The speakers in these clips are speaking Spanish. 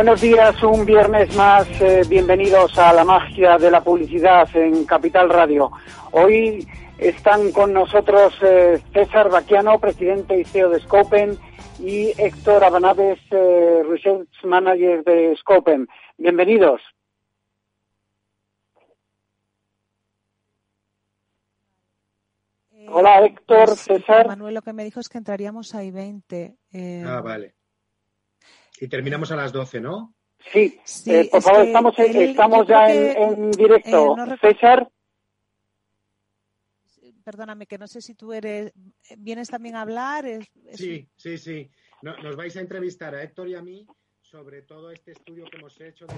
Buenos días, un viernes más. Eh, bienvenidos a la magia de la publicidad en Capital Radio. Hoy están con nosotros eh, César Baquiano, presidente y CEO de Scopen, y Héctor Abanaves, eh, Research Manager de Scopen. Bienvenidos. Hola Héctor, César. Manuel, lo que me dijo es que entraríamos a I-20. eh, Ah, vale. Y terminamos a las 12, ¿no? Sí, Sí, eh, por es favor, estamos, él- estamos ya que, en, en directo. eh, no César, Perdóname, que no sé si tú eres. ¿Vienes también a hablar? Es- es- Sí, sí, sí. No- nos vais a entrevistar a Héctor y a mí sobre todo este estudio que hemos hecho. de-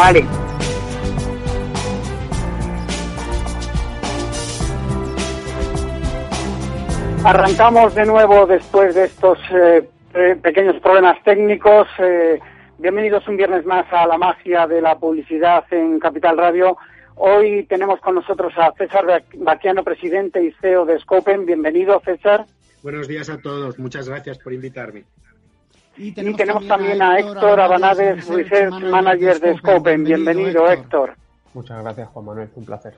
Vale. Arrancamos de nuevo después de estos eh, pequeños problemas técnicos. Eh, bienvenidos un viernes más a la magia de la publicidad en Capital Radio. Hoy tenemos con nosotros a César Baquiano, presidente y CEO de Scopen. Bienvenido, César. Buenos días a todos. Muchas gracias por invitarme. Y tenemos, también, a Héctor Abanades, Research Manager de Scopen. Bienvenido, Héctor. Muchas gracias, Juan Manuel. Un placer.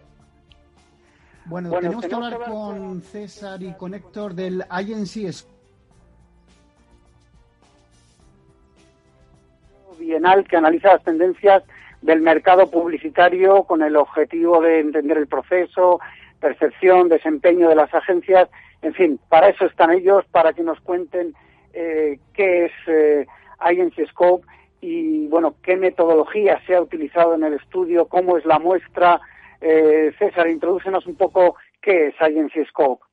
Bueno, tenemos, que hablar con César y con Héctor del INC Bienal que analiza las tendencias del mercado publicitario con el objetivo de entender el proceso, percepción, desempeño de las agencias, en fin, para eso están ellos, para que nos cuenten eh, qué es eh, Scope y, bueno, qué metodología se ha utilizado en el estudio, cómo es la muestra. Eh, César, introdúcenos un poco qué es Agency Scope.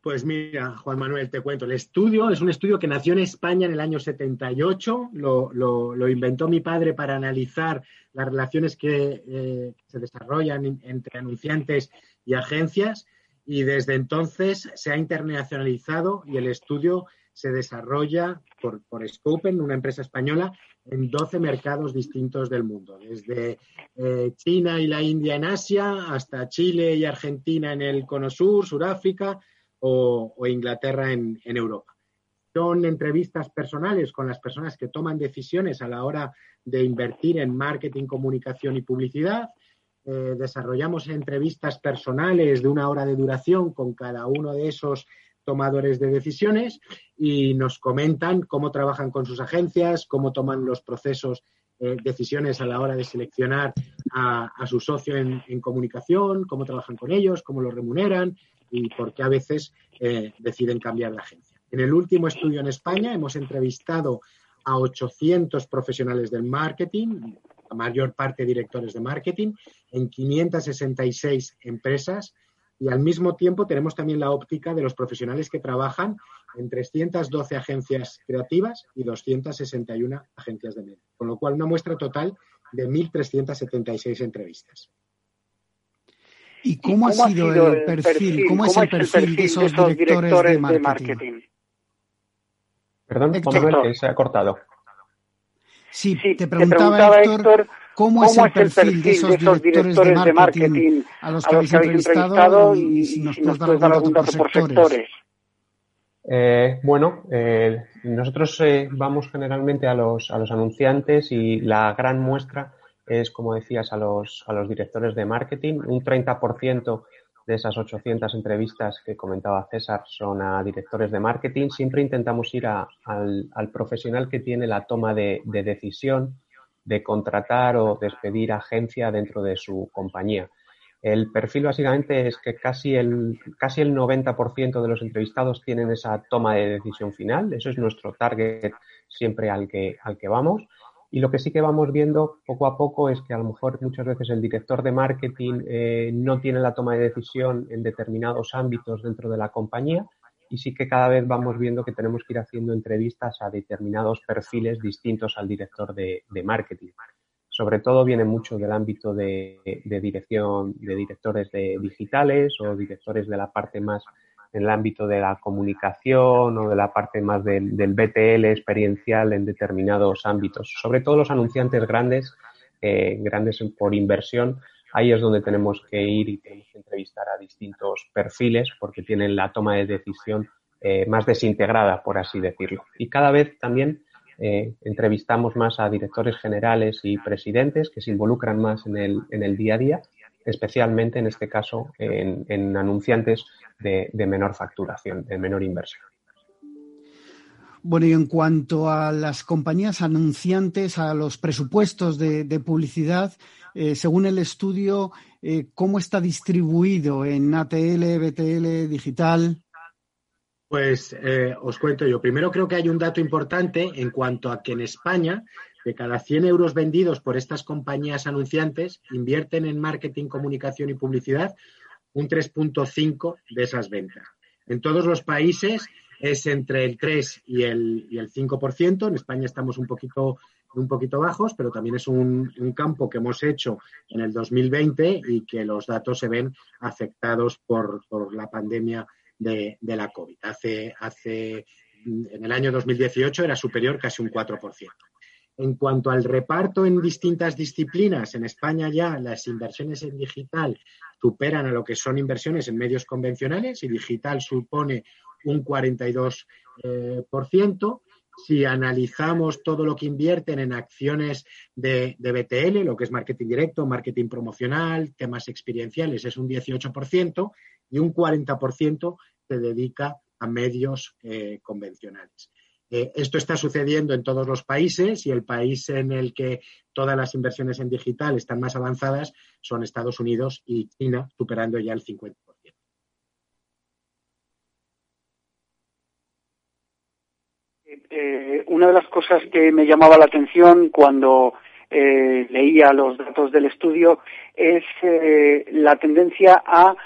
Pues mira, Juan Manuel, te cuento. El estudio es un estudio que nació en España en el año 78. Lo, lo, inventó mi padre para analizar las relaciones que eh, se desarrollan entre anunciantes y agencias. Y desde entonces se ha internacionalizado y el estudio se desarrolla por, por Scopen, una empresa española, en 12 mercados distintos del mundo, desde eh, China y la India en Asia hasta Chile y Argentina en el Cono Sur, Sudáfrica o, Inglaterra en, Europa. Son entrevistas personales con las personas que toman decisiones a la hora de invertir en marketing, comunicación y publicidad. Eh, desarrollamos entrevistas personales de una hora de duración con cada uno de esos tomadores de decisiones y nos comentan cómo trabajan con sus agencias, cómo toman los procesos, eh, decisiones a la hora de seleccionar a, su socio en, comunicación, cómo trabajan con ellos, cómo los remuneran, y por qué a veces eh, deciden cambiar de agencia. En el último estudio en España hemos entrevistado a 800 profesionales del marketing, la mayor parte directores de marketing, en 566 empresas y al mismo tiempo tenemos también la óptica de los profesionales que trabajan en 312 agencias creativas y 261 agencias de medio, con lo cual una muestra total de 1.376 entrevistas. ¿Y cómo, ha, sido el perfil, ¿Cómo es el perfil de esos directores de marketing? Perdón, Héctor. que se ha cortado. Sí, te, preguntaba, Héctor, ¿cómo, es el perfil, de esos, directores, de, marketing a los que, habéis entrevistado, y, si nos, puedes dar algún dato por sectores? Eh, bueno, eh, nosotros eh, vamos generalmente a los, a los anunciantes y la gran muestra es, como decías, a los, a los directores de marketing. Un 30% de esas 800 entrevistas que comentaba César son a directores de marketing. Siempre intentamos ir al, al, profesional que tiene la toma de, de, decisión de contratar o despedir agencia dentro de su compañía. El perfil básicamente es que casi el, casi el 90% de los entrevistados tienen esa toma de decisión final. Eso es nuestro target siempre al que, al que vamos. Y lo que sí que vamos viendo poco a poco es que a lo mejor muchas veces el director de marketing eh, no tiene la toma de decisión en determinados ámbitos dentro de la compañía y sí que cada vez vamos viendo que tenemos que ir haciendo entrevistas a determinados perfiles distintos al director de, marketing. Sobre todo viene mucho del ámbito de, dirección de directores de digitales o directores de la parte más en el ámbito de la comunicación o de la parte más del, BTL experiencial en determinados ámbitos. Sobre todo los anunciantes grandes, eh, grandes por inversión, ahí es donde tenemos que ir y tenemos que entrevistar a distintos perfiles porque tienen la toma de decisión eh, más desintegrada, por así decirlo. Y cada vez también eh, entrevistamos más a directores generales y presidentes que se involucran más en el, en el día a día especialmente en este caso en, anunciantes de, menor facturación, de menor inversión. Bueno, y en cuanto a las compañías anunciantes, a los presupuestos de, publicidad, eh, según el estudio, eh, ¿cómo está distribuido en ATL, BTL, digital? Pues eh, os cuento yo. Primero creo que hay un dato importante en cuanto a que en España de cada 100 euros vendidos por estas compañías anunciantes, invierten en marketing, comunicación y publicidad un 3.5 de esas ventas. En todos los países es entre el 3 y el, y el 5%. En España estamos un poquito un poquito bajos, pero también es un, campo que hemos hecho en el 2020 y que los datos se ven afectados por, la pandemia de, la COVID. Hace, hace, en el año 2018 era superior casi un 4%. En cuanto al reparto en distintas disciplinas, en España ya las inversiones en digital superan a lo que son inversiones en medios convencionales y digital supone un 42%. Eh, si analizamos todo lo que invierten en acciones de, BTL, lo que es marketing directo, marketing promocional, temas experienciales, es un 18% y un 40% se dedica a medios eh, convencionales. Eh, esto está sucediendo en todos los países y el país en el que todas las inversiones en digital están más avanzadas son Estados Unidos y China, superando ya el 50%. Eh, una de las cosas que me llamaba la atención cuando eh, leía los datos del estudio es eh, la tendencia a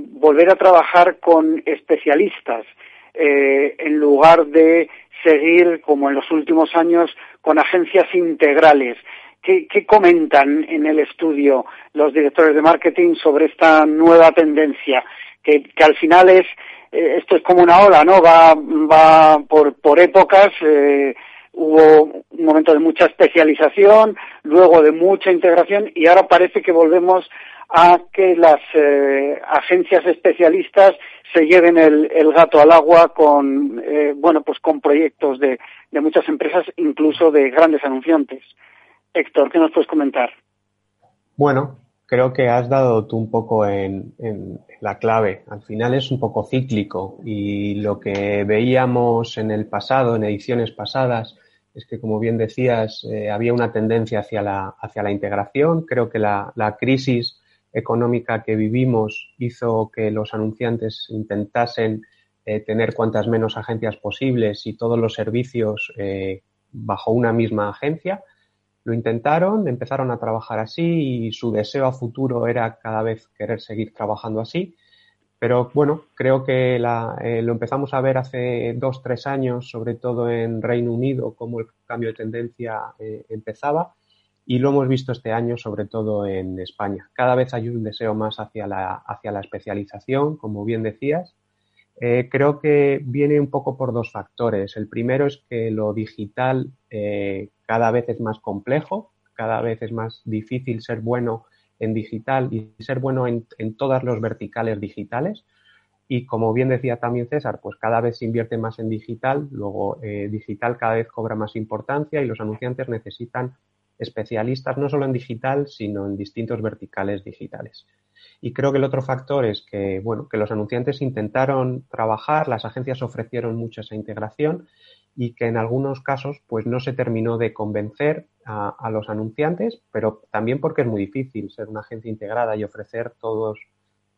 volver a trabajar con especialistas en lugar de seguir, como en los últimos años, con agencias integrales. ¿Qué, comentan en el estudio los directores de marketing sobre esta nueva tendencia? que al final es eh, esto es como una ola, ¿no? Va, va por, por épocas. Eh, hubo un momento de mucha especialización, luego de mucha integración y ahora parece que volvemos a que las eh, agencias especialistas se lleven el, el, gato al agua con bueno pues con proyectos de, de muchas empresas incluso de grandes anunciantes Héctor qué nos puedes comentar bueno creo que has dado tú un poco en, la clave. Al final es un poco cíclico y lo que veíamos en el pasado, en ediciones pasadas, es que, como bien decías, eh, había una tendencia hacia la, hacia la integración. Creo que la, crisis económica que vivimos hizo que los anunciantes intentasen eh, tener cuantas menos agencias posibles y todos los servicios eh, bajo una misma agencia. Lo intentaron, empezaron a trabajar así y su deseo a futuro era cada vez querer seguir trabajando así. Pero bueno, creo que eh, lo empezamos a ver hace dos, tres años, sobre todo en Reino Unido, cómo el cambio de tendencia empezaba y lo hemos visto este año, sobre todo en España. Cada vez hay un deseo más hacia la, hacia la especialización, como bien decías. Eh, creo que viene un poco por dos factores. El primero es que lo digital cada vez es más complejo, cada vez es más difícil ser bueno en digital y ser bueno en, todas los verticales digitales. Y como bien decía también César, pues cada vez se invierte más en digital, luego eh, digital cada vez cobra más importancia y los anunciantes necesitan especialistas no solo en digital, sino en distintos verticales digitales. Y creo que el otro factor es que, bueno, que los anunciantes intentaron trabajar, las agencias ofrecieron mucho esa integración y que en algunos casos pues no se terminó de convencer a, los anunciantes, pero también porque es muy difícil ser una agencia integrada y ofrecer todos,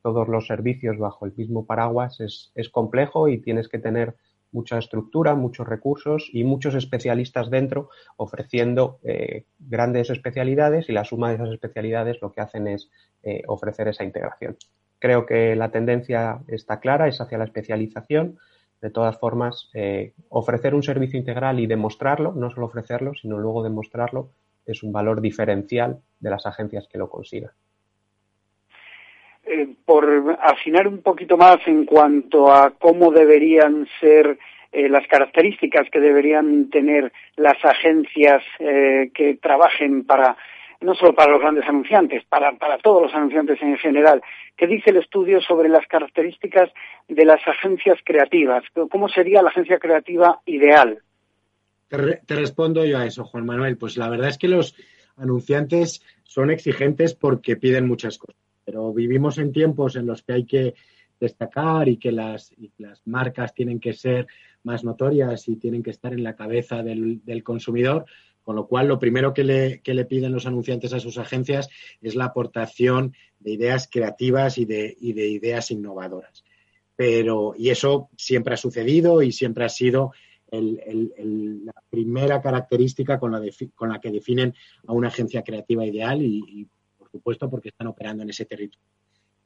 todos los servicios bajo el mismo paraguas es, es complejo y tienes que tener mucha estructura, muchos recursos y muchos especialistas dentro ofreciendo eh, grandes especialidades y la suma de esas especialidades lo que hacen es eh, ofrecer esa integración. Creo que la tendencia está clara, es hacia la especialización de todas formas, eh, ofrecer un servicio integral y demostrarlo, no solo ofrecerlo, sino luego demostrarlo, es un valor diferencial de las agencias que lo consigan. Eh, por afinar un poquito más en cuanto a cómo deberían ser eh, las características que deberían tener las agencias que trabajen para no solo para los grandes anunciantes, para, para todos los anunciantes en general. ¿Qué dice el estudio sobre las características de las agencias creativas? ¿Cómo sería la agencia creativa ideal? Te, respondo yo a eso, Juan Manuel. Pues la verdad es que los anunciantes son exigentes porque piden muchas cosas, pero vivimos en tiempos en los que hay que destacar y que las, las marcas tienen que ser más notorias y tienen que estar en la cabeza del consumidor. Con lo cual, lo primero que le, le, piden los anunciantes a sus agencias es la aportación de ideas creativas y de, de ideas innovadoras. Pero, y eso siempre ha sucedido y siempre ha sido la primera característica con la, con la, que definen a una agencia creativa ideal y, supuesto, porque están operando en ese territorio.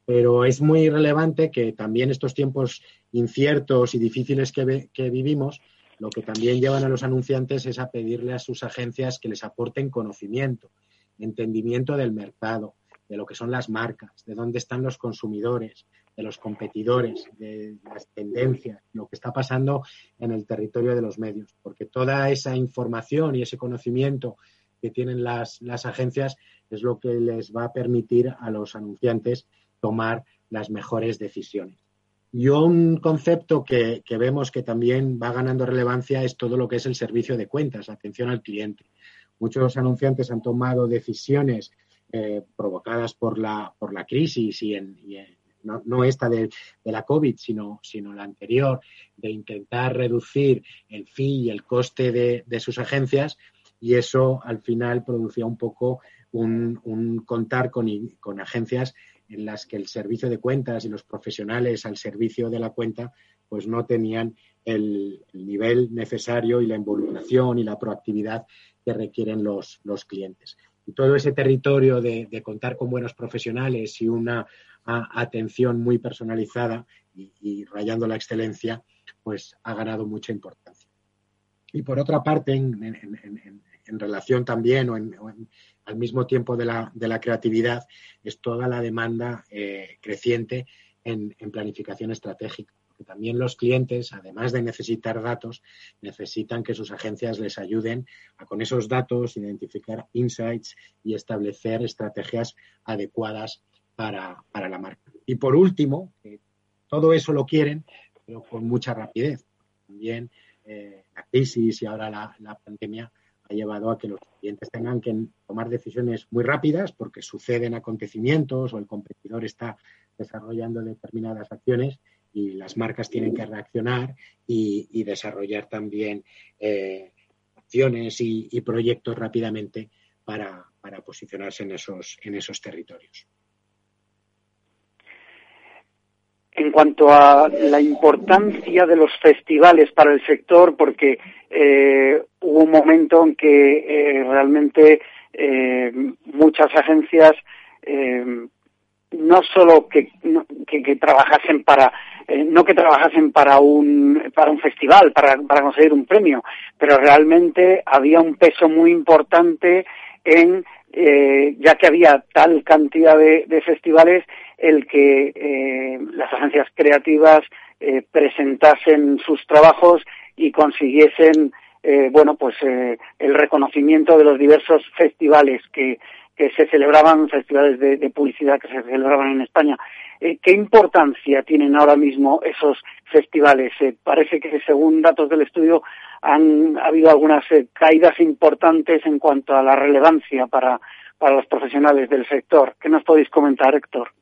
Pero es muy relevante que también estos tiempos inciertos y difíciles que, que vivimos lo que también llevan a los anunciantes es a pedirle a sus agencias que les aporten conocimiento, entendimiento del mercado, de lo que son las marcas, de dónde están los consumidores, de los competidores, de las tendencias, lo que está pasando en el territorio de los medios, porque toda esa información y ese conocimiento que tienen las, las agencias es lo que les va a permitir a los anunciantes tomar las mejores decisiones. Y un concepto que, vemos que también va ganando relevancia es todo lo que es el servicio de cuentas, atención al cliente. Muchos anunciantes han tomado decisiones eh, provocadas por la, por la crisis y, en, no, esta de, la COVID, sino, sino la anterior, de intentar reducir el fee y el coste de, sus agencias y eso al final producía un poco un, contar con, con agencias en las que el servicio de cuentas y los profesionales al servicio de la cuenta pues no tenían el, nivel necesario y la involucración y la proactividad que requieren los, los clientes. Y todo ese territorio de, contar con buenos profesionales y una atención muy personalizada y, rayando la excelencia, pues ha ganado mucha importancia. Y por otra parte, en relación también o en, al mismo tiempo de la, de la, creatividad, es toda la demanda eh, creciente en, planificación estratégica. Porque también los clientes, además de necesitar datos, necesitan que sus agencias les ayuden a con esos datos identificar insights y establecer estrategias adecuadas para, la marca. Y por último, todo eso lo quieren, pero con mucha rapidez. También eh, la crisis y ahora la, la pandemia ha llevado a que los clientes tengan que tomar decisiones muy rápidas porque suceden acontecimientos o el competidor está desarrollando determinadas acciones y las marcas tienen que reaccionar y, desarrollar también eh, acciones y, proyectos rápidamente para, posicionarse en esos, en esos territorios. En cuanto a la importancia de los festivales para el sector, porque eh, hubo un momento en que eh, realmente eh, muchas agencias no solo que, que, trabajasen para no que trabajasen para un para un festival para, para conseguir un premio pero realmente había un peso muy importante en ya que había tal cantidad de, de festivales el que eh, las agencias creativas eh, presentasen sus trabajos y consiguiesen eh, bueno pues el reconocimiento de los diversos festivales que, que se celebraban festivales de, de, publicidad que se celebraban en España. Qué importancia tienen ahora mismo esos festivales parece que según datos del estudio han habido algunas caídas importantes en cuanto a la relevancia para para los profesionales del sector. Qué nos podéis comentar Héctor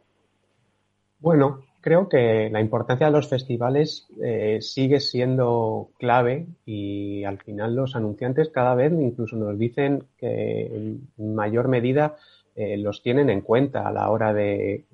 bueno, creo que la importancia de los festivales eh, sigue siendo clave y al final los anunciantes cada vez incluso nos dicen que en mayor medida eh, los tienen en cuenta a la hora de,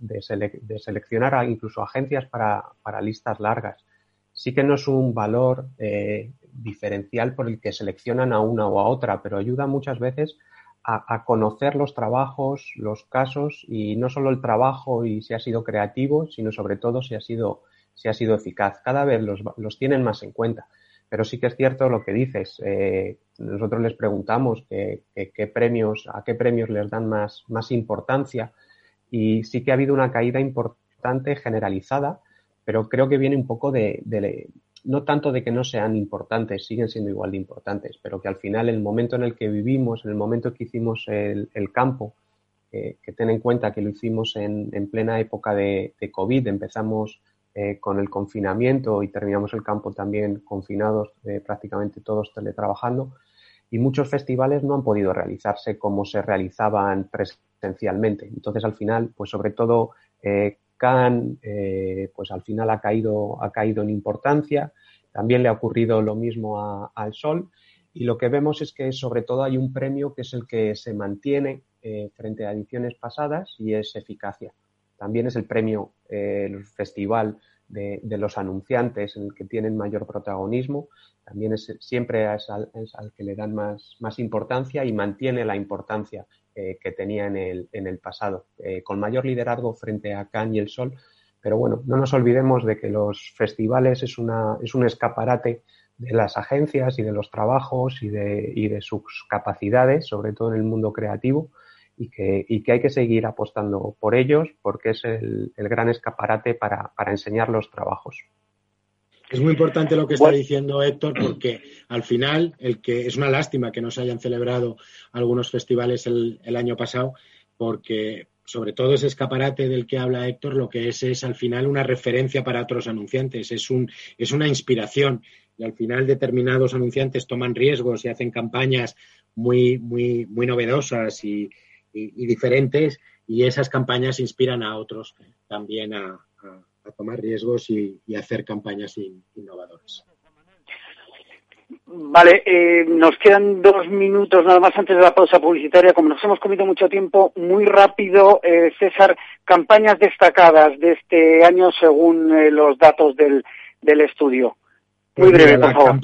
seleccionar a, incluso agencias para, listas largas. Sí que no es un valor eh, diferencial por el que seleccionan a una o a otra, pero ayuda muchas veces a, conocer los trabajos, los casos y no solo el trabajo y si ha sido creativo, sino sobre todo si ha sido, si ha sido eficaz. Cada vez los, los tienen más en cuenta. Pero sí que es cierto lo que dices. Eh, nosotros les preguntamos qué premios, a qué premios les dan más, más importancia y sí que ha habido una caída importante generalizada, pero creo que viene un poco de, no tanto de que no sean importantes, siguen siendo igual de importantes, pero que al final el momento en el que vivimos, en el momento que hicimos el, campo, que ten en cuenta que lo hicimos en, plena época de, COVID, empezamos eh, con el confinamiento y terminamos el campo también confinados, eh, prácticamente todos teletrabajando, y muchos festivales no han podido realizarse como se realizaban presencialmente. Entonces, al final, pues sobre todo eh, pues al final ha caído, ha caído en importancia. También le ha ocurrido lo mismo al Sol. Y lo que vemos es que sobre todo hay un premio que es el que se mantiene eh, frente a ediciones pasadas y es eficacia. También es el premio, eh, el festival de, los anunciantes en el que tienen mayor protagonismo. También es, siempre es al, que le dan más, más importancia y mantiene la importancia eh, que tenía en el, en el pasado, eh, con mayor liderazgo frente a Cannes y el Sol. Pero bueno, no nos olvidemos de que los festivales es, una, es un escaparate las agencias y de los trabajos y de, y de sus capacidades, sobre todo en el mundo creativo, y que, y que hay que seguir apostando por ellos porque es el, gran escaparate para, enseñar los trabajos. Es muy importante lo que está diciendo Héctor porque al final el que es una lástima que no se hayan celebrado algunos festivales el, el año pasado porque sobre todo ese escaparate del que habla Héctor, lo que es es al final una referencia para otros anunciantes, es, un, es una inspiración. Y al final determinados anunciantes toman riesgos y hacen campañas muy, muy, muy novedosas y, diferentes, y esas campañas inspiran a otros también a, tomar riesgos y, hacer campañas innovadoras. Vale, eh, nos quedan dos minutos nada más antes de la pausa publicitaria. Como nos hemos comido mucho tiempo, muy rápido, eh, César, campañas destacadas de este año según eh, los datos del, del estudio. Muy pues breve, por favor.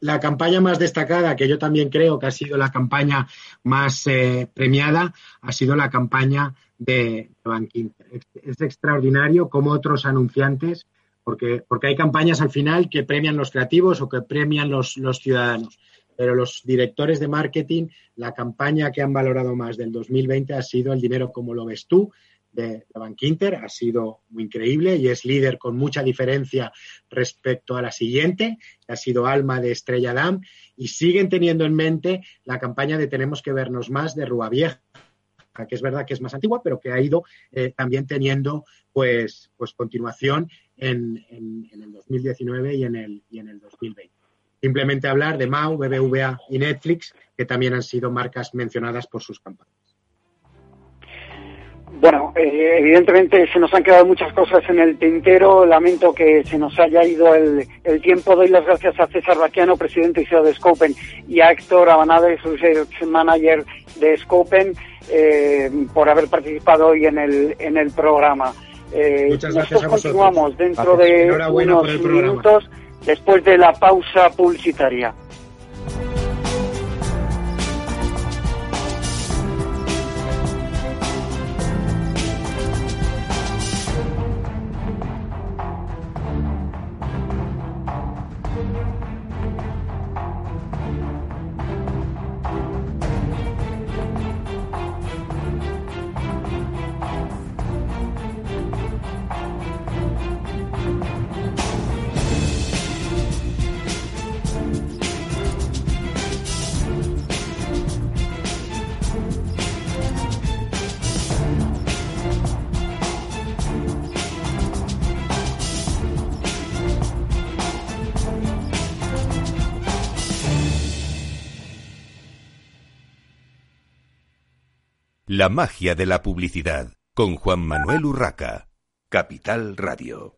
la, campaña más destacada, que yo también creo que ha sido la campaña más premiada, ha sido la campaña de Bank Es extraordinario cómo otros anunciantes porque, porque hay campañas al final que premian los creativos o que premian los, los ciudadanos. Pero los directores de marketing, la campaña que han valorado más del 2020 ha sido el dinero como lo ves tú, de, Bank Inter ha sido muy increíble y es líder con mucha diferencia respecto a la siguiente, ha sido Alma de Estrella Damm, y siguen teniendo en mente la campaña de Tenemos que vernos más de Rua Vieja, que es verdad que es más antigua, pero que ha ido eh, también teniendo pues, pues continuación en, el 2019 y en el, y en el 2020. Simplemente hablar de Mau, BBVA y Netflix, que también han sido marcas mencionadas por sus campañas. Bueno, eh, evidentemente se nos han quedado muchas cosas en el tintero. Lamento que se nos haya ido el, tiempo. Doy las gracias a César Baquiano, presidente y CEO de Scopen, y a Héctor Abanade, Research Manager de Scopen, eh, por haber participado hoy en el, en el programa. Eh, Muchas gracias nosotros continuamos dentro de unos minutos después de la pausa publicitaria. La magia de la publicidad con Juan Manuel Urraca. Capital Radio.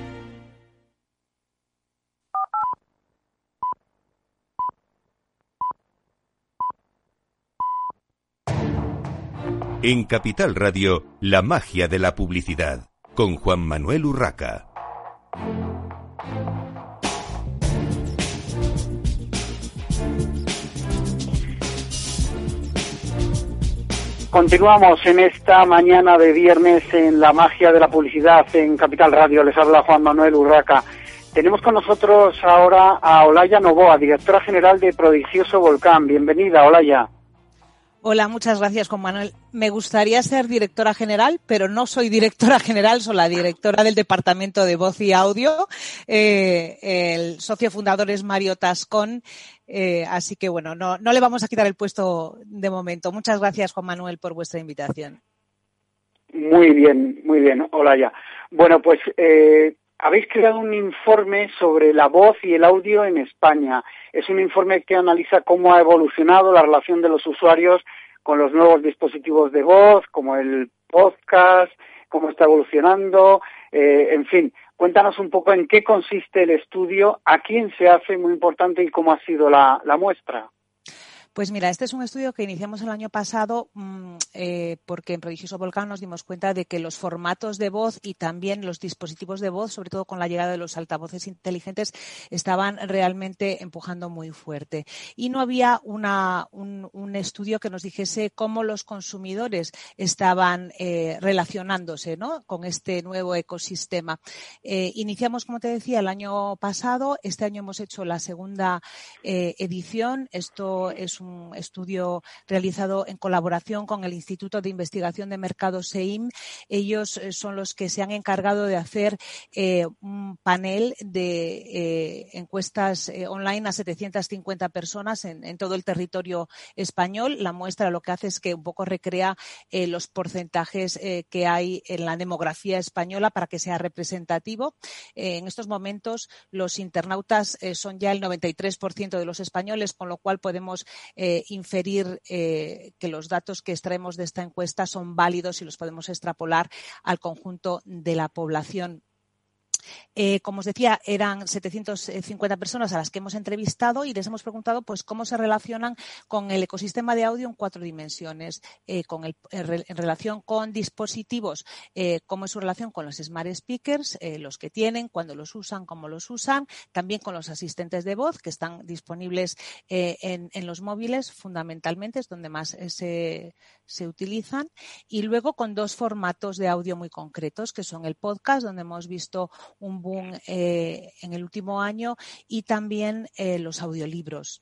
En Capital Radio, la magia de la publicidad, con Juan Manuel Urraca. Continuamos en esta mañana de viernes en la magia de la publicidad en Capital Radio. Les habla Juan Manuel Urraca. Tenemos con nosotros ahora a Olaya Novoa, directora general de Prodigioso Volcán. Bienvenida, Olaya. Hola, muchas gracias, Juan Manuel. Me gustaría ser directora general, pero no soy directora general, soy la directora del Departamento de Voz y Audio. Eh, el socio fundador es Mario Tascón, eh, así que bueno, no, no le vamos a quitar el puesto de momento. Muchas gracias, Juan Manuel, por vuestra invitación. Muy bien, muy bien. Hola ya. Bueno, pues eh, habéis creado un informe sobre la voz y el audio en España. Es un informe que analiza cómo ha evolucionado la relación de los usuarios con los nuevos dispositivos de voz, como el podcast, cómo está evolucionando, eh, en fin. Cuéntanos un poco en qué consiste el estudio, a quién se hace, muy importante, y cómo ha sido la muestra. Pues mira, este es un estudio que iniciamos el año pasado mm, eh, porque en Prodigioso Volcán nos dimos cuenta de que los formatos de voz y también los dispositivos de voz, sobre todo con la llegada de los altavoces inteligentes, estaban realmente empujando muy fuerte. Y no había una, un, estudio que nos dijese cómo los consumidores estaban eh, relacionándose ¿no? con este nuevo ecosistema. Eh, iniciamos, como te decía, el año pasado. Este año hemos hecho la segunda edición. Esto es un estudio realizado en colaboración con el Instituto de Investigación de Mercados SEIM. Ellos eh, son los que se han encargado de hacer eh, un panel de eh, encuestas online a 750 personas en, todo el territorio español. La muestra lo que hace es que un poco recrea los porcentajes que hay en la demografía española para que sea representativo. en estos momentos los internautas son ya el 93% de los españoles, con lo cual podemos eh, inferir eh, que los datos que extraemos de esta encuesta son válidos y los podemos extrapolar al conjunto de la población eh, como os decía, eran 750 personas a las que hemos entrevistado y les hemos preguntado pues cómo se relacionan con el ecosistema de audio en cuatro dimensiones, eh, con el, en relación con dispositivos, eh, cómo es su relación con los smart speakers, los que tienen, cuándo los usan, cómo los usan, también con los asistentes de voz que están disponibles en, en, los móviles, fundamentalmente es donde más se, se utilizan, y luego con dos formatos de audio muy concretos, que son el podcast, donde hemos visto un boom eh, en el último año y también eh, los audiolibros.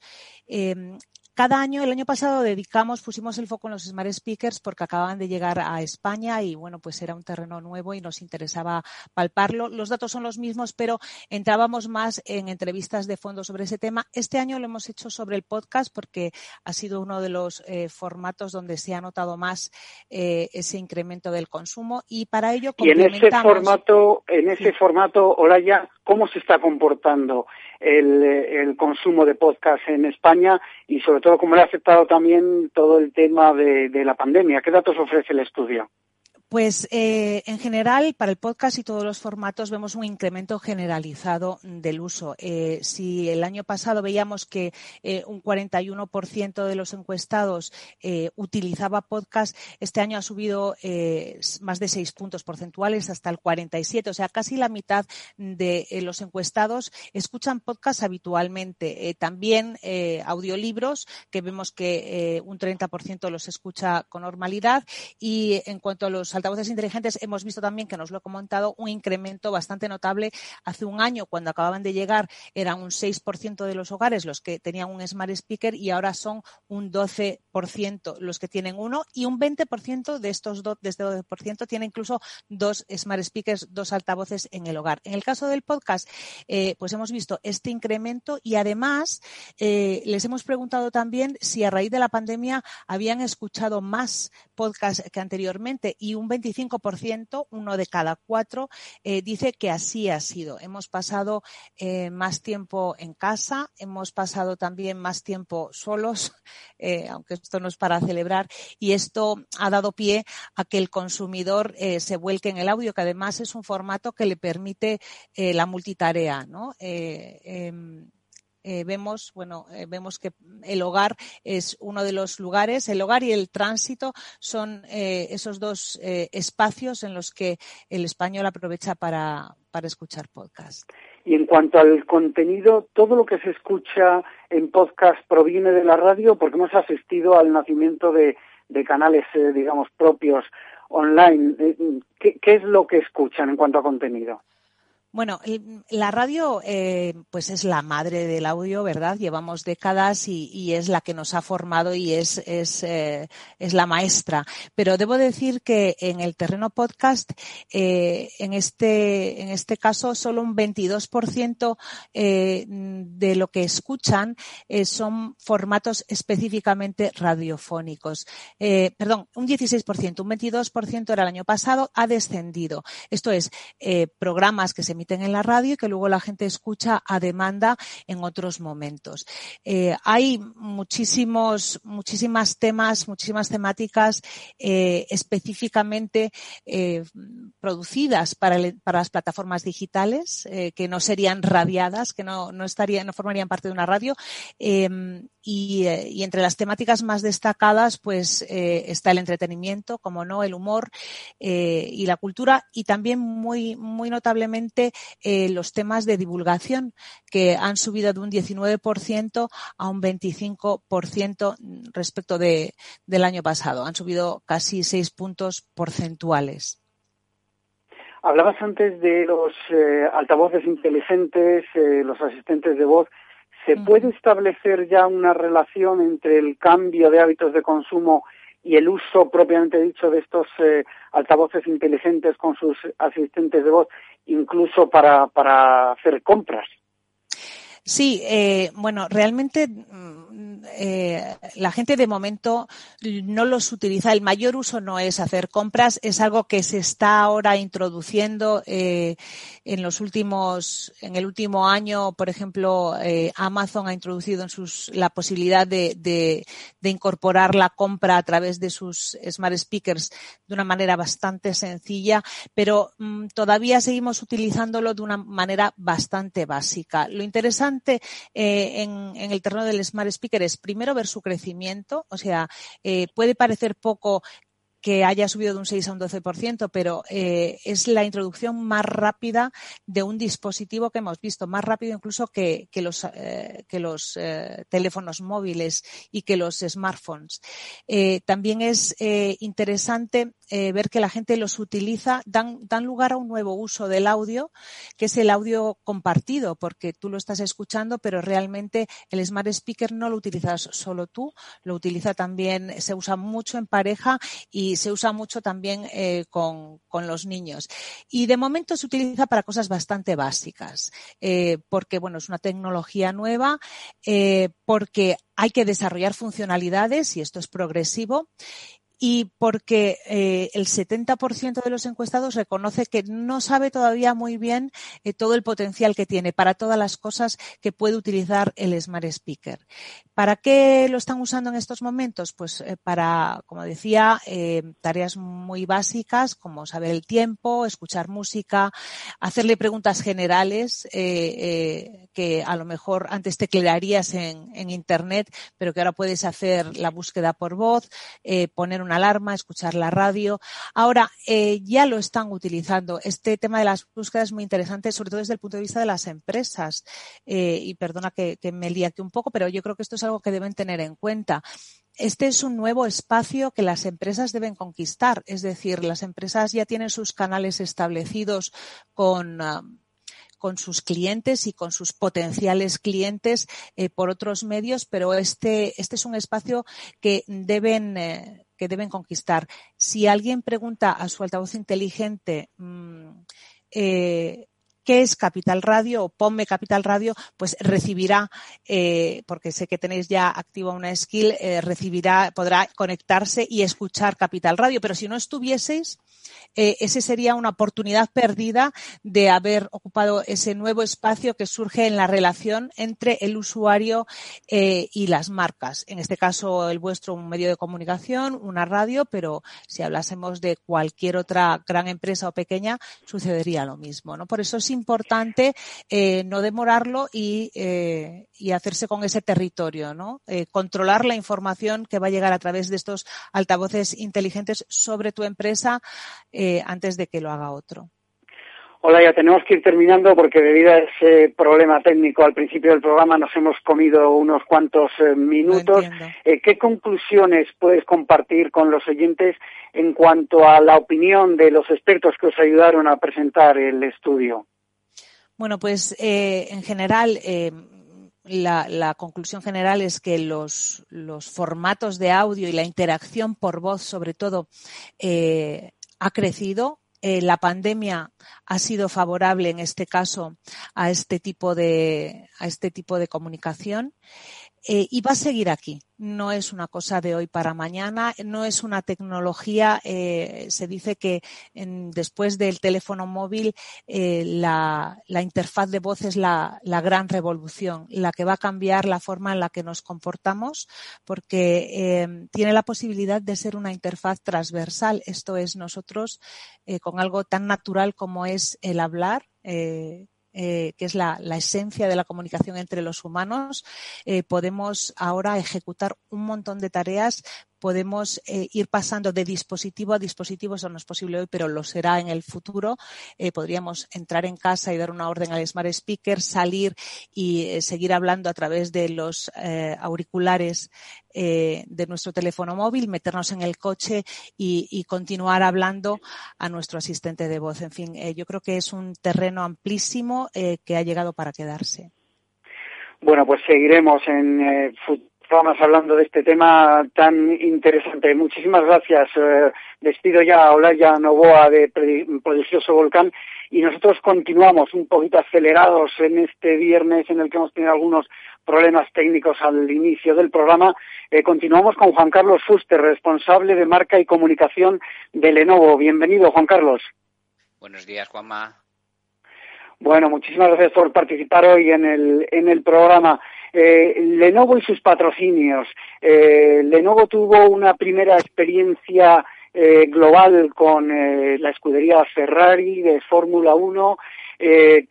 Cada año, el año pasado dedicamos, pusimos el foco en los smart speakers porque acababan de llegar a España y bueno, pues era un terreno nuevo y nos interesaba palparlo. Los datos son los mismos, pero entrábamos más en entrevistas de fondo sobre ese tema. Este año lo hemos hecho sobre el podcast porque ha sido uno de los eh, formatos donde se ha notado más eh, ese incremento del consumo y para ello Y en ese formato, en ese formato, Olaya, ¿cómo se está comportando el, consumo de podcast en España y sobre todo cómo le ha afectado también todo el tema de la pandemia. ¿Qué datos ofrece el estudio? Pues eh, en general, para el podcast y todos los formatos vemos un incremento generalizado del uso. Eh, si el año pasado veíamos que eh, un 41% de los encuestados utilizaba podcast, este año ha subido más de seis puntos porcentuales hasta el 47. O sea, casi la mitad de los encuestados escuchan podcast habitualmente. también audiolibros, que vemos que un 30% los escucha con normalidad. Y en cuanto a los altavoces inteligentes hemos visto también que nos lo he comentado un incremento bastante notable. Hace un año, cuando acababan de llegar, eran un 6% de los hogares los que tenían un smart speaker y ahora son un 12% los que tienen uno y un 20% de estos do, de este 12% tiene incluso dos smart speakers, dos altavoces en el hogar. En el caso del podcast, eh, pues hemos visto este incremento y además eh, les hemos preguntado también si a raíz de la pandemia habían escuchado más podcasts que anteriormente y un 25%, uno de cada cuatro, eh, dice que así ha sido. Hemos pasado eh, más tiempo en casa, hemos pasado también más tiempo solos, eh, aunque esto no es para celebrar, y esto ha dado pie a que el consumidor se vuelque en el audio, que además es un formato que le permite la multitarea, ¿no? Eh, vemos, bueno, eh, vemos que el hogar es uno de los lugares, el hogar y el tránsito son eh, esos dos espacios en los que el español aprovecha para, para escuchar podcast. Y en cuanto al contenido, todo lo que se escucha en podcast proviene de la radio porque hemos asistido al nacimiento de, de canales, digamos, propios online. ¿Qué, ¿Qué es lo que escuchan en cuanto a contenido? Bueno, la radio eh, pues es la madre del audio, ¿verdad? Llevamos décadas y, es la que nos ha formado y es, es, eh, es, la maestra. Pero debo decir que en el terreno podcast, eh, en, este, en este caso, solo un 22% eh, de lo que escuchan son formatos específicamente radiofónicos. Perdón, un 16%, un 22% era el año pasado, ha descendido. Esto es, programas que se en la radio y que luego la gente escucha a demanda en otros momentos. Eh, hay muchísimos, muchísimas temas, muchísimas temáticas eh, específicamente eh, producidas para, para, las plataformas digitales que no serían radiadas, que no, no, estarían, no formarían parte de una radio. Em, y, entre las temáticas más destacadas, pues está el entretenimiento, como no, el humor y la cultura, y también muy, muy notablemente eh, los temas de divulgación, que han subido de un 19% a un 25% respecto de, del año pasado. Han subido casi seis puntos porcentuales. Hablabas antes de los eh, altavoces inteligentes, eh, los asistentes de voz. ¿Se puede establecer ya una relación entre el cambio de hábitos de consumo y el uso propiamente dicho de estos altavoces inteligentes con sus asistentes de voz incluso para, para hacer compras. Sí, eh, bueno, realmente mm, eh, la gente de momento no los utiliza. El mayor uso no es hacer compras, es algo que se está ahora introduciendo eh, en los últimos, en el último año, por ejemplo, eh, Amazon ha introducido en sus la posibilidad de, de, de, incorporar la compra a través de sus smart speakers de una manera bastante sencilla, pero mm, todavía seguimos utilizándolo de una manera bastante básica. Lo interesante eh, en, el terreno del smart speaker es primero ver su crecimiento, o sea, eh, puede parecer poco que haya subido de un 6 a un 12%, pero eh, es la introducción más rápida de un dispositivo que hemos visto, más rápido incluso que, que los, eh, que los eh, teléfonos móviles y que los smartphones. También es interesante ver que la gente los utiliza, dan, dan lugar a un nuevo uso del audio, que es el audio compartido, porque tú lo estás escuchando, pero realmente el smart speaker no lo utilizas solo tú, lo utiliza también, se usa mucho en pareja y y se usa mucho también eh, con, con, los niños. Y de momento se utiliza para cosas bastante básicas, eh, porque bueno, es una tecnología nueva, eh, porque hay que desarrollar funcionalidades y esto es progresivo y porque eh, el 70% de los encuestados reconoce que no sabe todavía muy bien eh, todo el potencial que tiene para todas las cosas que puede utilizar el Smart Speaker. ¿Para qué lo están usando en estos momentos? Pues eh, para, como decía, tareas muy básicas como saber el tiempo, escuchar música, hacerle preguntas generales que a lo mejor antes te teclearías en, en, Internet, pero que ahora puedes hacer la búsqueda por voz, poner una alarma, escuchar la radio. Ahora ya lo están utilizando. Este tema de las búsquedas es muy interesante, sobre todo desde el punto de vista de las empresas. y perdona que, me líe aquí un poco, pero yo creo que esto es algo que deben tener en cuenta. Este es un nuevo espacio que las empresas deben conquistar, es decir, las empresas ya tienen sus canales establecidos con uh, con sus clientes y con sus potenciales clientes eh, por otros medios, pero este, este es un espacio que deben, eh, que deben conquistar. Si alguien pregunta a su altavoz inteligente, mmm, eh, qué es Capital Radio o ponme Capital Radio, pues recibirá, eh, porque sé que tenéis ya activa una skill, eh, recibirá, podrá conectarse y escuchar Capital Radio. Pero si no estuvieseis, eh, ese sería una oportunidad perdida de haber ocupado ese nuevo espacio que surge en la relación entre el usuario eh, y las marcas. En este caso, el vuestro, un medio de comunicación, una radio, pero si hablásemos de cualquier otra gran empresa o pequeña, sucedería lo mismo. ¿no? Por eso es importante eh, no demorarlo y, eh, y, hacerse con ese territorio, ¿no? Eh, controlar la información que va a llegar a través de estos altavoces inteligentes sobre tu empresa antes de que lo haga otro. Hola, ya tenemos que ir terminando porque debido a ese problema técnico al principio del programa nos hemos comido unos cuantos eh, minutos. Eh, ¿Qué conclusiones puedes compartir con los oyentes en cuanto a la opinión de los expertos que os ayudaron a presentar el estudio? Bueno, pues eh, en general. Eh, la, conclusión general es que los, formatos de audio y la interacción por voz, sobre todo, eh, ha crecido. la pandemia ha sido favorable, en este caso, a este tipo de, a este tipo de comunicación. Eh, y va a seguir aquí. No es una cosa de hoy para mañana, no es una tecnología. Eh, se dice que después del teléfono móvil eh, la, interfaz de voz es la, gran revolución, la que va a cambiar la forma en la que nos comportamos, porque tiene la posibilidad de ser una interfaz transversal. Esto es nosotros con algo tan natural como es el hablar. Que es la, esencia de la comunicación entre los humanos, eh, podemos ahora ejecutar un montón de tareas podemos eh, ir pasando de dispositivo a dispositivo, eso no es posible hoy, pero lo será en el futuro. Eh, podríamos entrar en casa y dar una orden al Smart Speaker, salir y eh, seguir hablando a través de los auriculares de nuestro teléfono móvil, meternos en el coche y, continuar hablando a nuestro asistente de voz. En fin, yo creo que es un terreno amplísimo que ha llegado para quedarse. Bueno, pues seguiremos en Vamos hablando de este tema tan interesante. Muchísimas gracias. Eh, despido ya a Olaya Novoa de Prodigioso Volcán y nosotros continuamos un poquito acelerados en este viernes en el que hemos tenido algunos problemas técnicos al inicio del programa. Eh, continuamos con Juan Carlos Fuster, responsable de marca y comunicación de Lenovo. Bienvenido, Juan Carlos. Buenos días, Juanma. Bueno, muchísimas gracias por participar hoy en el, en el programa. Eh, Lenovo y sus patrocinios. Eh, Lenovo tuvo una primera experiencia eh, global con la escudería Ferrari de Fórmula 1,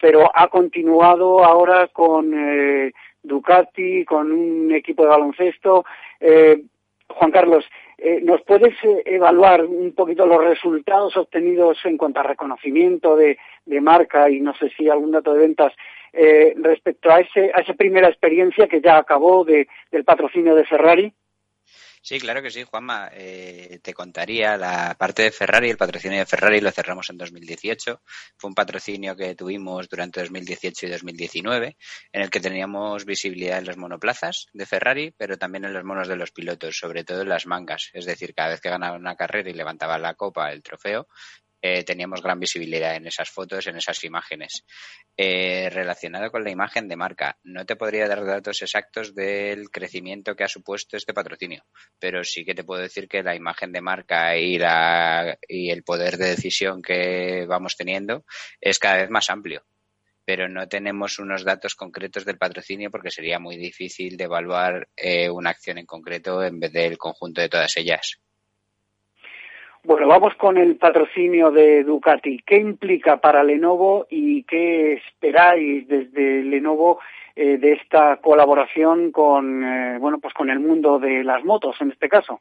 pero ha continuado ahora con Ducati, con un equipo de baloncesto. Juan Carlos, ¿nos puedes evaluar un poquito los resultados obtenidos en cuanto a reconocimiento de marca y no sé si algún dato de ventas eh, respecto a, ese, a esa primera experiencia que ya acabó de, del patrocinio de Ferrari? Sí, claro que sí, Juanma. Eh, te contaría la parte de Ferrari, el patrocinio de Ferrari lo cerramos en 2018. Fue un patrocinio que tuvimos durante 2018 y 2019, en el que teníamos visibilidad en las monoplazas de Ferrari, pero también en los monos de los pilotos, sobre todo en las mangas. Es decir, cada vez que ganaba una carrera y levantaba la copa, el trofeo, eh, teníamos gran visibilidad en esas fotos, en esas imágenes. Eh, relacionado con la imagen de marca, no te podría dar datos exactos del crecimiento que ha supuesto este patrocinio, pero sí que te puedo decir que la imagen de marca y, y el poder de decisión que vamos teniendo es cada vez más amplio pero no tenemos unos datos concretos del patrocinio porque sería muy difícil de evaluar eh, una acción en concreto en vez del conjunto de todas ellas. Bueno, vamos con el patrocinio de Ducati. ¿Qué implica para Lenovo y qué esperáis desde Lenovo eh, de esta colaboración con, eh, bueno, pues con el mundo de las motos en este caso?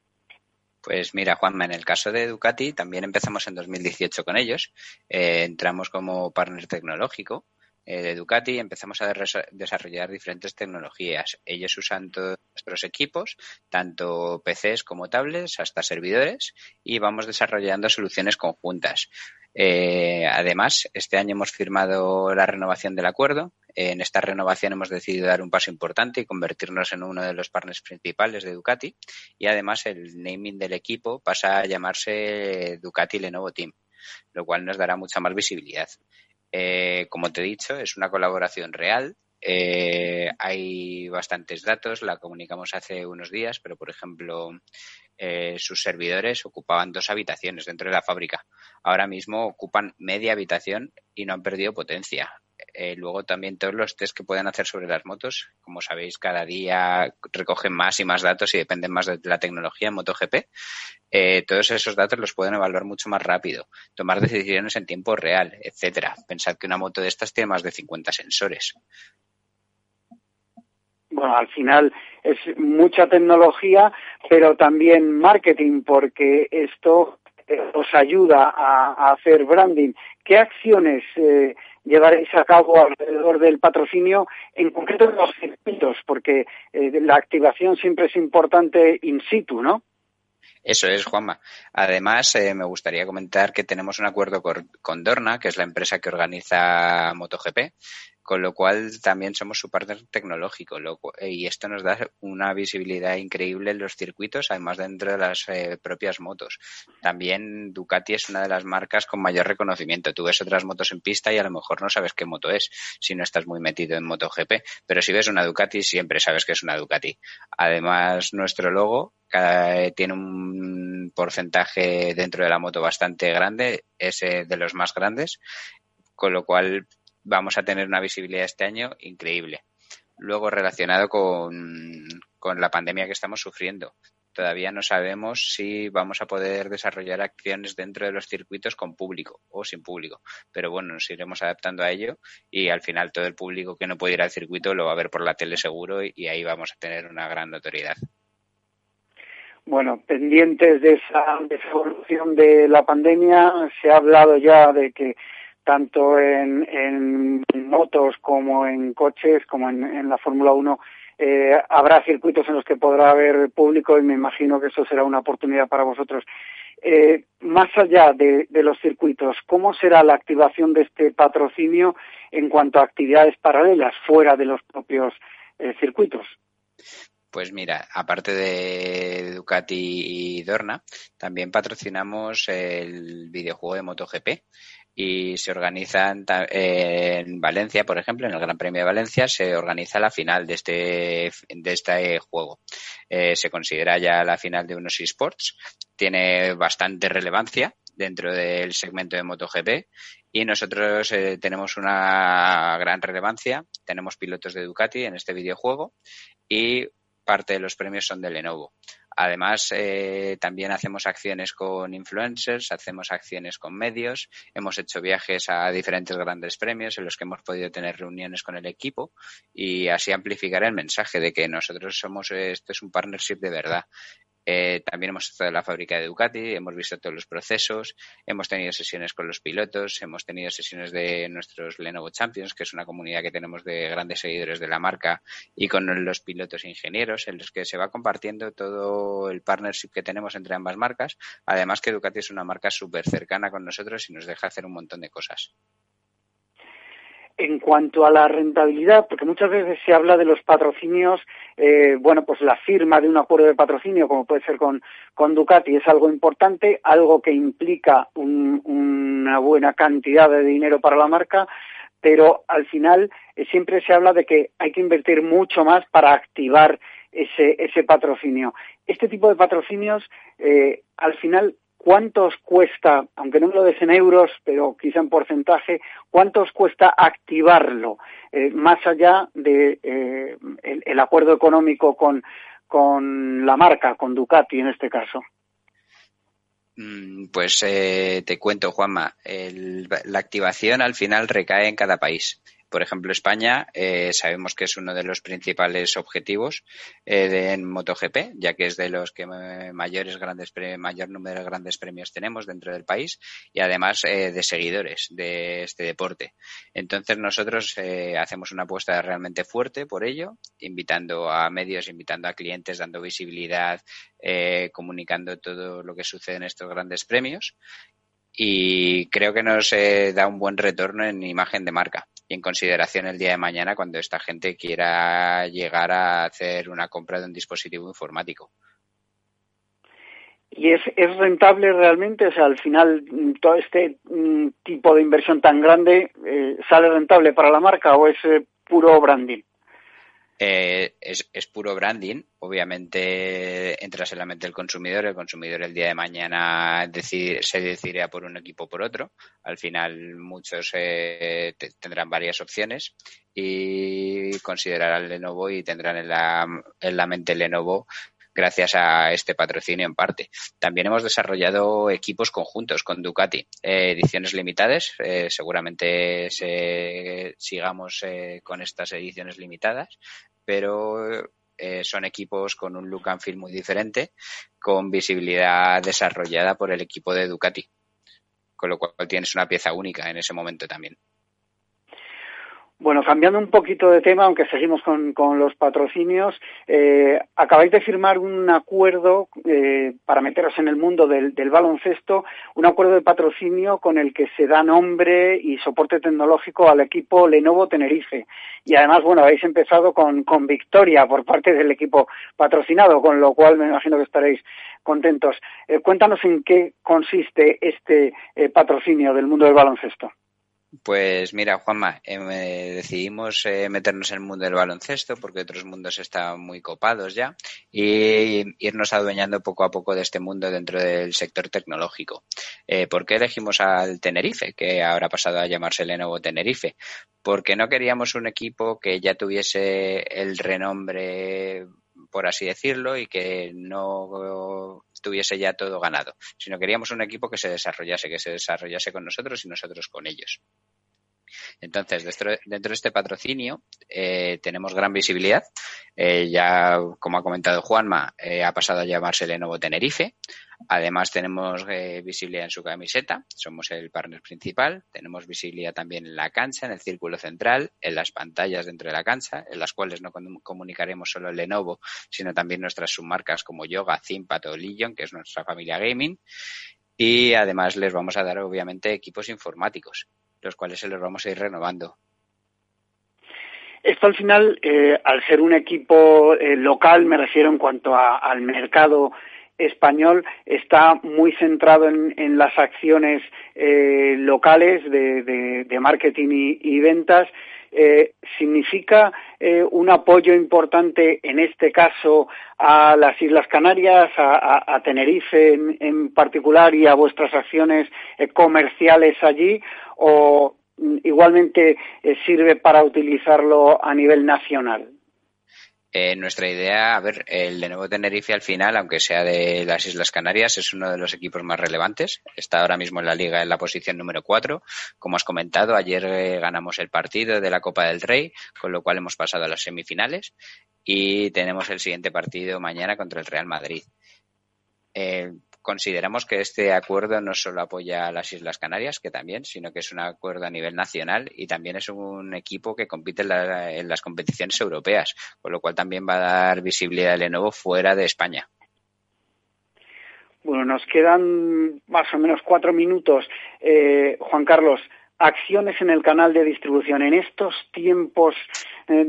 Pues mira, Juanma, en el caso de Ducati también empezamos en 2018 con ellos. Eh, entramos como partner tecnológico eh, de Ducati empezamos a desarrollar diferentes tecnologías. Ellos usan todos nuestros equipos, tanto PCs como tablets, hasta servidores, y vamos desarrollando soluciones conjuntas. Eh, además, este año hemos firmado la renovación del acuerdo. En esta renovación hemos decidido dar un paso importante y convertirnos en uno de los partners principales de Ducati. Y además, el naming del equipo pasa a llamarse Ducati Lenovo Team, lo cual nos dará mucha más visibilidad. Eh, como te he dicho, es una colaboración real. Eh, hay bastantes datos, la comunicamos hace unos días, pero por ejemplo, eh, sus servidores ocupaban dos habitaciones dentro de la fábrica. Ahora mismo ocupan media habitación y no han perdido potencia. Eh, luego también todos los test que pueden hacer sobre las motos, como sabéis, cada día recogen más y más datos y dependen más de la tecnología en MotoGP. Eh, todos esos datos los pueden evaluar mucho más rápido, tomar decisiones en tiempo real, etcétera. Pensad que una moto de estas tiene más de 50 sensores. Bueno, al final es mucha tecnología, pero también marketing, porque esto eh, os ayuda a, hacer branding. ¿Qué acciones llevaréis a cabo alrededor del patrocinio, en concreto en los circuitos? Porque eh, la activación siempre es importante in situ, ¿no? Eso es, Juanma. Además, eh, me gustaría comentar que tenemos un acuerdo con Dorna, que es la empresa que organiza MotoGP, con lo cual también somos su partner tecnológico y esto nos da una visibilidad increíble en los circuitos, además dentro de las eh, propias motos. También Ducati es una de las marcas con mayor reconocimiento. Tú ves otras motos en pista y a lo mejor no sabes qué moto es si no estás muy metido en MotoGP, pero si ves una Ducati siempre sabes que es una Ducati. Además, nuestro logo tiene un porcentaje dentro de la moto bastante grande, es de los más grandes, con lo cual vamos a tener una visibilidad este año increíble. Luego, relacionado con, con la pandemia que estamos sufriendo, todavía no sabemos si vamos a poder desarrollar acciones dentro de los circuitos con público o sin público. Pero bueno, nos iremos adaptando a ello y al final todo el público que no puede ir al circuito lo va a ver por la tele seguro y ahí vamos a tener una gran notoriedad. Bueno, pendientes de esa, de esa evolución de la pandemia, se ha hablado ya de que tanto en, motos como en coches, como en, la Fórmula 1, eh, habrá circuitos en los que podrá haber público y me imagino que eso será una oportunidad para vosotros. Eh, más allá de, los circuitos, ¿cómo será la activación de este patrocinio en cuanto a actividades paralelas fuera de los propios eh, circuitos? Pues mira, aparte de Ducati y Dorna, también patrocinamos el videojuego de MotoGP y se organizan en Valencia, por ejemplo, en el Gran Premio de Valencia se organiza la final de este de este juego. Eh, se considera ya la final de unos esports, tiene bastante relevancia dentro del segmento de MotoGP y nosotros eh, tenemos una gran relevancia. Tenemos pilotos de Ducati en este videojuego y parte de los premios son de Lenovo. Además, eh, también hacemos acciones con influencers, hacemos acciones con medios, hemos hecho viajes a diferentes grandes premios en los que hemos podido tener reuniones con el equipo y así amplificar el mensaje de que nosotros somos, esto es un partnership de verdad. Eh, también hemos estado en la fábrica de Ducati, hemos visto todos los procesos, hemos tenido sesiones con los pilotos, hemos tenido sesiones de nuestros Lenovo Champions, que es una comunidad que tenemos de grandes seguidores de la marca, y con los pilotos ingenieros, en los que se va compartiendo todo el partnership que tenemos entre ambas marcas. Además que Ducati es una marca súper cercana con nosotros y nos deja hacer un montón de cosas en cuanto a la rentabilidad, porque muchas veces se habla de los patrocinios, eh, bueno, pues la firma de un acuerdo de patrocinio, como puede ser con, Ducati, es algo importante, algo que implica una buena cantidad de dinero para la marca, pero al final eh, siempre se habla de que hay que invertir mucho más para activar ese, ese patrocinio. Este tipo de patrocinios, eh, al final, ¿cuánto os cuesta, aunque no me lo des en euros, pero quizá en porcentaje, cuánto os cuesta activarlo, eh, más allá de eh, el, acuerdo económico con, con la marca, con Ducati en este caso? Mm, pues eh, te cuento, Juanma, la activación al final recae en cada país. Por ejemplo, España eh, sabemos que es uno de los principales objetivos eh, de, en MotoGP, ya que es de los que mayores grandes mayor número de grandes premios tenemos dentro del país y además eh, de seguidores de este deporte. Entonces nosotros eh, hacemos una apuesta realmente fuerte por ello, invitando a medios, invitando a clientes, dando visibilidad, eh, comunicando todo lo que sucede en estos grandes premios y creo que nos eh, da un buen retorno en imagen de marca y en consideración el día de mañana cuando esta gente quiera llegar a hacer una compra de un dispositivo informático. ¿Y es, es rentable realmente? O sea, al final, mm, todo este mm, tipo de inversión tan grande, eh, ¿sale rentable para la marca o es eh, puro branding? Eh, es, es, puro branding. Obviamente entras en la mente del consumidor. El consumidor el día de mañana se decidirá por un equipo o por otro. Al final muchos eh, tendrán varias opciones y considerarán Lenovo y tendrán en la, en la mente Lenovo gracias a este patrocinio en parte. También hemos desarrollado equipos conjuntos con Ducati, eh, ediciones limitadas. Eh, seguramente sigamos eh, con estas ediciones limitadas, pero son equipos con un look and feel muy diferente, con visibilidad desarrollada por el equipo de Ducati, con lo cual tienes una pieza única en ese momento también. Bueno, cambiando un poquito de tema, aunque seguimos con, los patrocinios, eh, acabáis de firmar un acuerdo eh, para meteros en el mundo del, baloncesto, un acuerdo de patrocinio con el que se da nombre y soporte tecnológico al equipo Lenovo Tenerife. Y además, bueno, habéis empezado con, victoria por parte del equipo patrocinado, con lo cual me imagino que estaréis contentos. Eh, cuéntanos en qué consiste este patrocinio del mundo del baloncesto. Pues mira, Juanma, eh, decidimos eh, meternos en el mundo del baloncesto porque otros mundos están muy copados ya y irnos adueñando poco a poco de este mundo dentro del sector tecnológico. Eh, ¿Por qué elegimos al Tenerife, que ahora ha pasado a llamarse Lenovo Tenerife? Porque no queríamos un equipo que ya tuviese el renombre por así decirlo, y que no tuviese ya todo ganado, sino queríamos un equipo que se desarrollase, que se desarrollase con nosotros y nosotros con ellos. Entonces, dentro, de este patrocinio eh, tenemos gran visibilidad. Eh, ya, como ha comentado Juanma, eh, ha pasado a llamarse Lenovo Tenerife. Además, tenemos visibilidad en su camiseta. Somos el partner principal. Tenemos visibilidad también en la cancha, en el círculo central, en las pantallas dentro de la cancha, en las cuales no comunicaremos solo Lenovo, sino también nuestras submarcas como Yoga, Zimpat o Legion, que es nuestra familia gaming. Y además les vamos a dar, obviamente, equipos informáticos los cuales se los vamos a ir renovando. Esto al final, eh, al ser un equipo eh, local, me refiero en cuanto al mercado español, está muy centrado en, las acciones eh, locales de, marketing y, ventas. significa un apoyo importante, en este caso, a las Islas Canarias, a, Tenerife en, particular y a vuestras acciones comerciales allí, o igualmente eh, sirve para utilizarlo a nivel nacional? Eh, nuestra idea, a ver, el de Nuevo Tenerife al final, aunque sea de las Islas Canarias, es uno de los equipos más relevantes. Está ahora mismo en la liga en la posición número 4. Como has comentado, ayer eh, ganamos el partido de la Copa del Rey, con lo cual hemos pasado a las semifinales y tenemos el siguiente partido mañana contra el Real Madrid consideramos que este acuerdo no solo apoya a las Islas Canarias, que también, sino que es un acuerdo a nivel nacional y también es un equipo que compite en, las competiciones europeas, con lo cual también va a dar visibilidad de Lenovo fuera de España. Bueno, nos quedan más o menos cuatro minutos. Eh, Juan Carlos, acciones en el canal de distribución. En estos tiempos eh,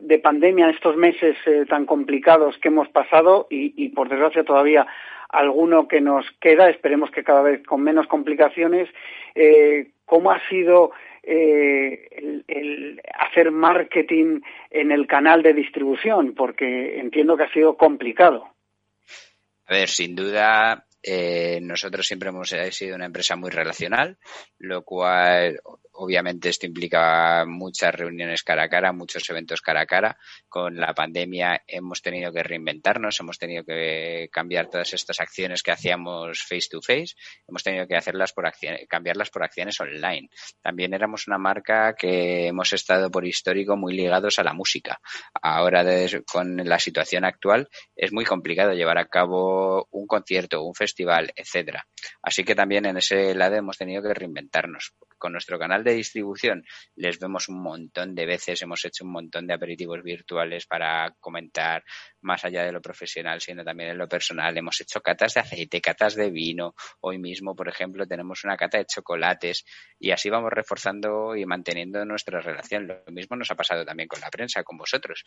de, pandemia, en estos meses eh, tan complicados que hemos pasado y, por desgracia todavía alguno que nos queda, esperemos que cada vez con menos complicaciones, eh, ¿cómo ha sido el, el, hacer marketing en el canal de distribución? Porque entiendo que ha sido complicado. A ver, sin duda eh, nosotros siempre hemos sido una empresa muy relacional, lo cual obviamente esto implica muchas reuniones cara a cara, muchos eventos cara a cara. Con la pandemia hemos tenido que reinventarnos, hemos tenido que cambiar todas estas acciones que hacíamos face to face, hemos tenido que hacerlas por cambiarlas por acciones online. También éramos una marca que hemos estado por histórico muy ligados a la música. Ahora con la situación actual es muy complicado llevar a cabo un concierto, un festival, etcétera. Así que también en ese lado hemos tenido que reinventarnos con nuestro canal de distribución les vemos un montón de veces, hemos hecho un montón de aperitivos virtuales para comentar más allá de lo profesional, sino también en lo personal. Hemos hecho catas de aceite, catas de vino. Hoy mismo, por ejemplo, tenemos una cata de chocolates y así vamos reforzando y manteniendo nuestra relación. Lo mismo nos ha pasado también con la prensa, con vosotros.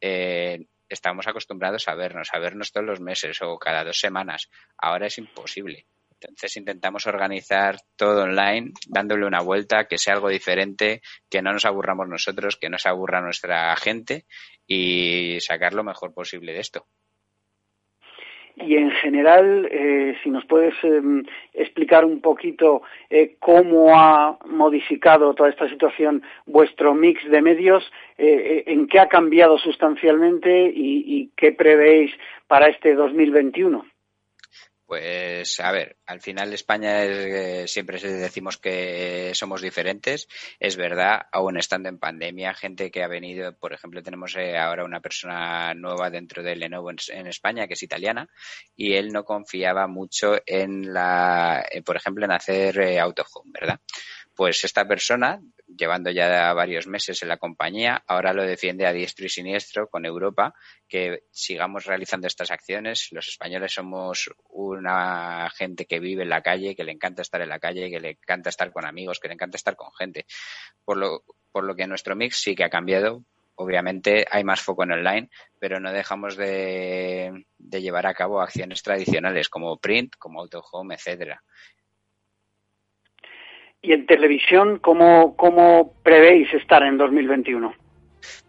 Eh, estamos acostumbrados a vernos, a vernos todos los meses o cada dos semanas. Ahora es imposible. Entonces intentamos organizar todo online, dándole una vuelta, que sea algo diferente, que no nos aburramos nosotros, que no se aburra nuestra gente y sacar lo mejor posible de esto. Y en general, eh, si nos puedes em, explicar un poquito eh, cómo ha modificado toda esta situación vuestro mix de medios, eh, en qué ha cambiado sustancialmente y, y qué prevéis para este 2021. Pues a ver, al final España es, eh, siempre decimos que somos diferentes. Es verdad, aún estando en pandemia, gente que ha venido, por ejemplo, tenemos eh, ahora una persona nueva dentro de Lenovo en, España que es italiana y él no confiaba mucho en la, eh, por ejemplo, en hacer auto home, ¿verdad? Pues esta persona, llevando ya varios meses en la compañía, ahora lo defiende a diestro y siniestro con Europa, que sigamos realizando estas acciones. Los españoles somos una gente que vive en la calle, que le encanta estar en la calle, que le encanta estar con amigos, que le encanta estar con gente. Por lo, por lo que nuestro mix sí que ha cambiado. Obviamente hay más foco en online, pero no dejamos de, de llevar a cabo acciones tradicionales como print, como auto home, etcétera. Y en televisión, ¿cómo, cómo prevéis estar en 2021?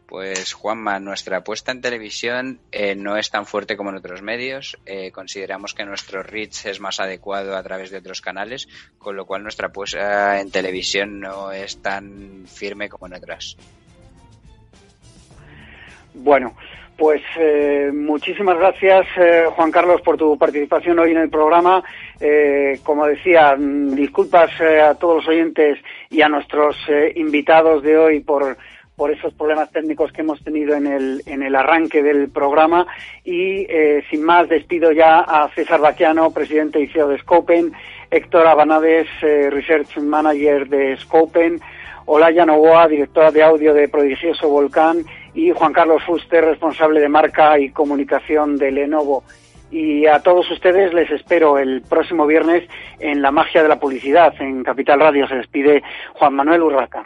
Pues Juanma, nuestra apuesta en televisión eh, no es tan fuerte como en otros medios. Eh, consideramos que nuestro reach es más adecuado a través de otros canales, con lo cual nuestra apuesta en televisión no es tan firme como en otras. Bueno, pues eh, muchísimas gracias, eh, Juan Carlos, por tu participación hoy en el programa. Eh, como decía, mm, disculpas eh, a todos los oyentes y a nuestros eh, invitados de hoy por, por esos problemas técnicos que hemos tenido en el, en el arranque del programa. Y sin más, despido ya a César Baquiano, presidente y CEO de Scopen, Héctor Abanades, Research Manager de Scopen, Olaya Novoa, directora de audio de Prodigioso Volcán, y Juan Carlos Fuster, responsable de marca y comunicación de Lenovo. Y a todos ustedes les espero el próximo viernes en La Magia de la Publicidad, en Capital Radio. Se despide Juan Manuel Urraca.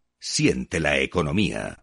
Siente la economía.